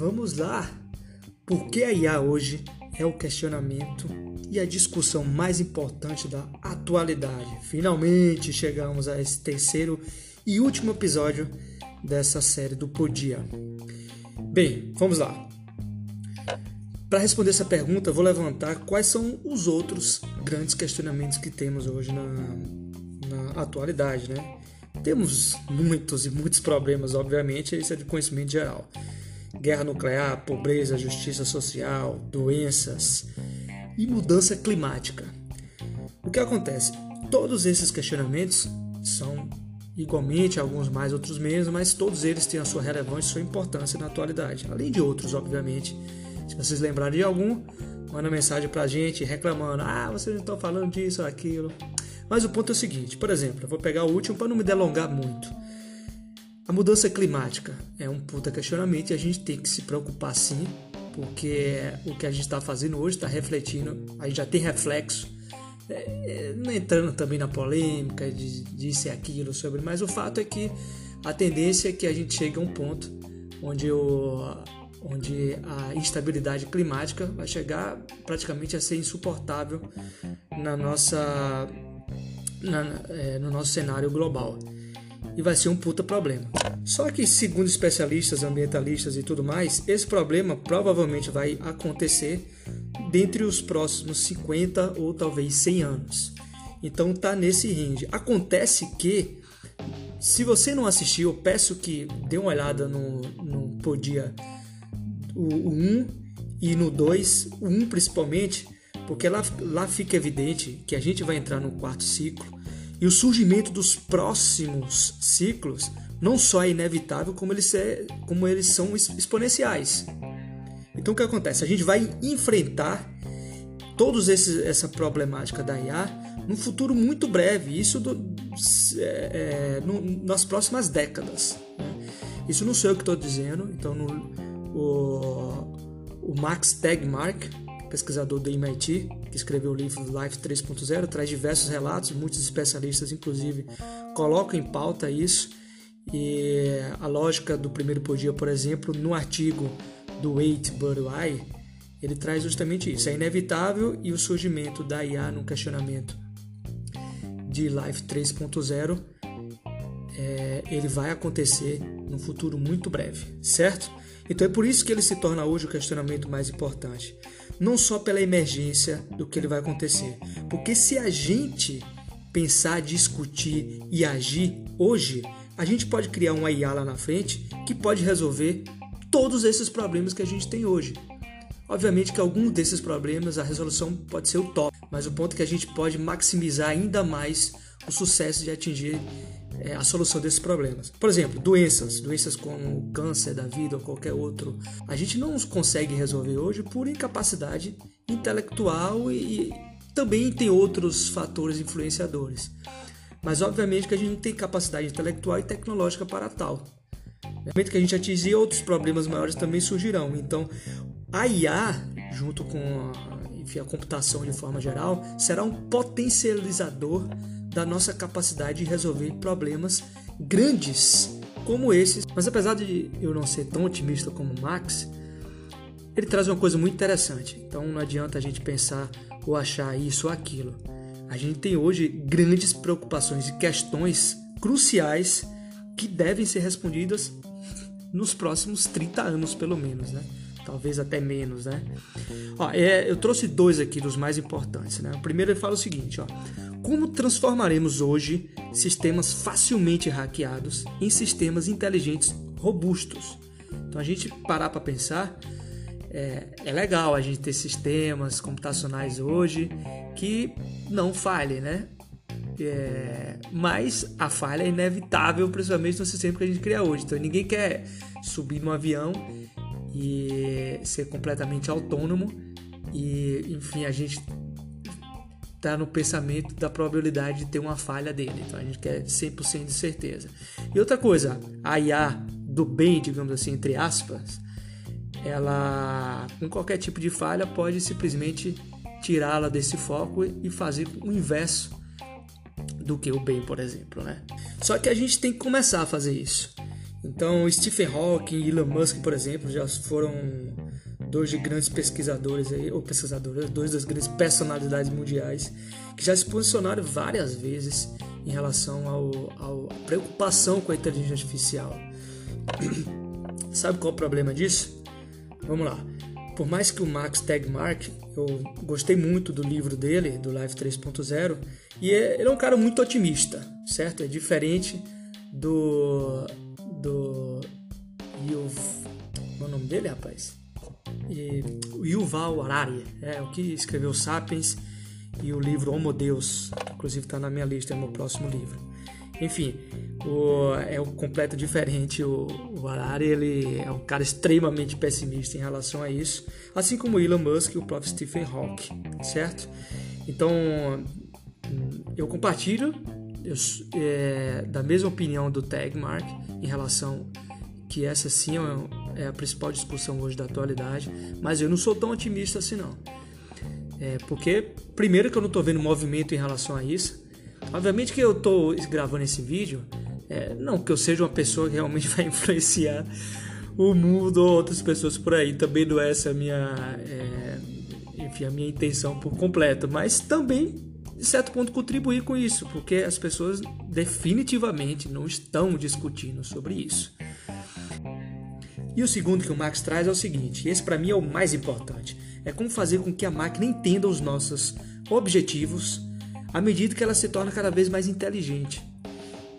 vamos lá. Por que a IA hoje é o questionamento e a discussão mais importante da atualidade? Finalmente chegamos a esse terceiro e último episódio dessa série do Podia. Bem, vamos lá. Para responder essa pergunta, vou levantar quais são os outros grandes questionamentos que temos hoje na, na atualidade, né? Temos muitos e muitos problemas, obviamente, isso é de conhecimento geral. Guerra nuclear, pobreza, justiça social, doenças e mudança climática. O que acontece? Todos esses questionamentos são igualmente, alguns mais, outros menos, mas todos eles têm a sua relevância e sua importância na atualidade, além de outros, obviamente. Se vocês lembrarem de algum, manda mensagem pra gente reclamando: ah, vocês não estão falando disso aquilo. Mas o ponto é o seguinte, por exemplo, eu vou pegar o último para não me delongar muito. A mudança climática é um puta questionamento e a gente tem que se preocupar sim, porque o que a gente está fazendo hoje está refletindo, a gente já tem reflexo, é, é, entrando também na polêmica de disso e aquilo sobre, mas o fato é que a tendência é que a gente chegue a um ponto onde, o, onde a instabilidade climática vai chegar praticamente a ser insuportável na nossa na, é, no nosso cenário global. E vai ser um puta problema. Só que, segundo especialistas, ambientalistas e tudo mais, esse problema provavelmente vai acontecer dentre os próximos 50 ou talvez 100 anos. Então tá nesse range. Acontece que, se você não assistiu, eu peço que dê uma olhada no, no Podia o, o 1 e no 2, o 1 principalmente, porque lá, lá fica evidente que a gente vai entrar no quarto ciclo e o surgimento dos próximos ciclos não só é inevitável, como eles, é, como eles são exponenciais. Então o que acontece? A gente vai enfrentar todos esses essa problemática da IA num futuro muito breve, isso do, é, é, no, nas próximas décadas. Né? Isso não sou eu que estou dizendo, então no, o, o Max Tegmark, pesquisador do MIT, que escreveu o livro Life 3.0, traz diversos relatos, muitos especialistas, inclusive, colocam em pauta isso. E a lógica do primeiro podia, por exemplo, no artigo do Wait But Why, ele traz justamente isso. É inevitável e o surgimento da IA no questionamento de Life 3.0 é, ele vai acontecer no futuro muito breve, certo? Então é por isso que ele se torna hoje o questionamento mais importante não só pela emergência do que ele vai acontecer, porque se a gente pensar, discutir e agir hoje, a gente pode criar uma IA lá na frente que pode resolver todos esses problemas que a gente tem hoje. Obviamente que algum desses problemas a resolução pode ser o top, mas o ponto é que a gente pode maximizar ainda mais o sucesso de atingir é, a solução desses problemas. Por exemplo, doenças, doenças como câncer da vida ou qualquer outro, a gente não consegue resolver hoje por incapacidade intelectual e, também tem outros fatores influenciadores. Mas obviamente que a gente não tem capacidade intelectual e tecnológica para tal. No momento que a gente atingir outros problemas maiores também surgirão. Então, a IA, junto com a, enfim, a computação de forma geral, será um potencializador da nossa capacidade de resolver problemas grandes como esses. Mas apesar de eu não ser tão otimista como Max, ele traz uma coisa muito interessante. Então não adianta a gente pensar ou achar isso ou aquilo. A gente tem hoje grandes preocupações e questões cruciais que devem ser respondidas nos próximos 30 anos, pelo menos, né? Talvez até menos, né? Ó, é, eu trouxe dois aqui dos mais importantes, né? O primeiro ele fala o seguinte, ó. Como transformaremos hoje sistemas facilmente hackeados em sistemas inteligentes robustos? Então a gente parar para pensar, é, é, legal a gente ter sistemas computacionais hoje que não falhem, né? É, mas a falha é inevitável, principalmente no sistema que a gente cria hoje. Então ninguém quer subir no avião e ser completamente autônomo e, enfim, a gente está no pensamento da probabilidade de ter uma falha dele. Então a gente quer 100% de certeza. E outra coisa, a IA do bem, digamos assim, entre aspas, ela com qualquer tipo de falha pode simplesmente tirá-la desse foco e fazer o inverso do que o bem, por exemplo, né? Só que a gente tem que começar a fazer isso. Então, Stephen Hawking e Elon Musk, por exemplo, já foram dois de grandes pesquisadores aí, ou pesquisadores, dois das grandes personalidades mundiais que já se posicionaram várias vezes em relação ao, à preocupação com a inteligência artificial. Sabe qual é o problema disso? Vamos lá. Por mais que o Max Tegmark, eu gostei muito do livro dele, do Live 3.0, e é, ele é um cara muito otimista, certo? É diferente do do Yuv, qual é o nome dele, rapaz? E, Yuval Harari, é o que escreveu Sapiens e o livro Homo Deus, inclusive está na minha lista, é o meu próximo livro. Enfim, o, é um completo diferente. O, o Harari ele é um cara extremamente pessimista em relação a isso, assim como o Elon Musk e o próprio Stephen Hawking, certo? Então, eu compartilho eu, é, da mesma opinião do Tagmark em relação que essa sim é, é a principal discussão hoje da atualidade, mas eu não sou tão otimista assim não. É, porque, primeiro, que eu não estou vendo movimento em relação a isso. Obviamente que eu estou gravando esse vídeo, é, não que eu seja uma pessoa que realmente vai influenciar o mundo ou outras pessoas por aí. Também não é essa a minha, é, enfim, a minha intenção por completo, mas também, de certo ponto, contribuir com isso, porque as pessoas definitivamente não estão discutindo sobre isso. E o segundo que o Max traz é o seguinte: esse para mim é o mais importante é como fazer com que a máquina entenda os nossos objetivos à medida que ela se torna cada vez mais inteligente.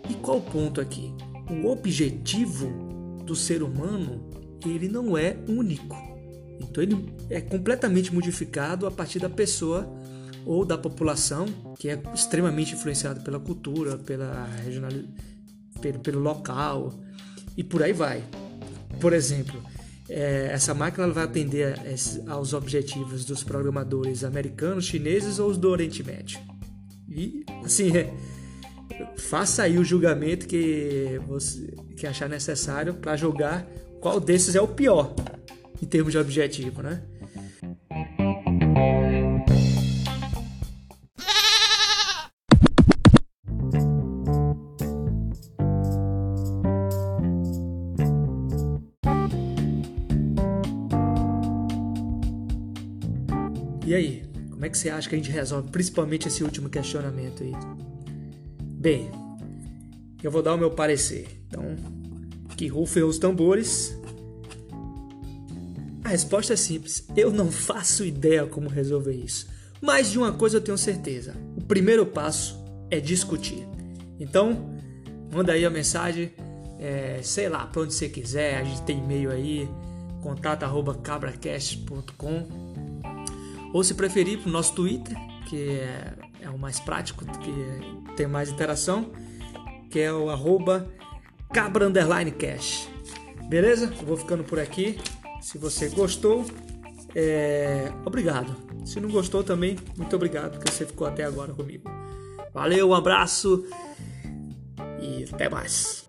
E qual o ponto aqui? O objetivo do ser humano ele não é único. Então ele é completamente modificado a partir da pessoa ou da população que é extremamente influenciada pela cultura, pela regional, pelo, pelo local e por aí vai. Por exemplo, é, essa máquina vai atender aos objetivos dos programadores americanos, chineses ou os do Oriente Médio. E, assim, é, faça aí o julgamento que você que achar necessário para julgar qual desses é o pior em termos de objetivo, né? E aí, como é que você acha que a gente resolve principalmente esse último questionamento aí? Bem, eu vou dar o meu parecer. Então, que rufem os tambores. A resposta é simples. Eu não faço ideia como resolver isso. Mas de uma coisa eu tenho certeza. O primeiro passo é discutir. Então, manda aí a mensagem, é, sei lá, para onde você quiser. A gente tem e-mail aí, contato@cabracast.com ou se preferir, para o nosso Twitter, que é, é, o mais prático, que tem mais interação, que é o arroba cabra cash. Beleza? Eu vou ficando por aqui. Se você gostou, é... obrigado. Se não gostou também, muito obrigado porque você ficou até agora comigo. Valeu, um abraço e até mais.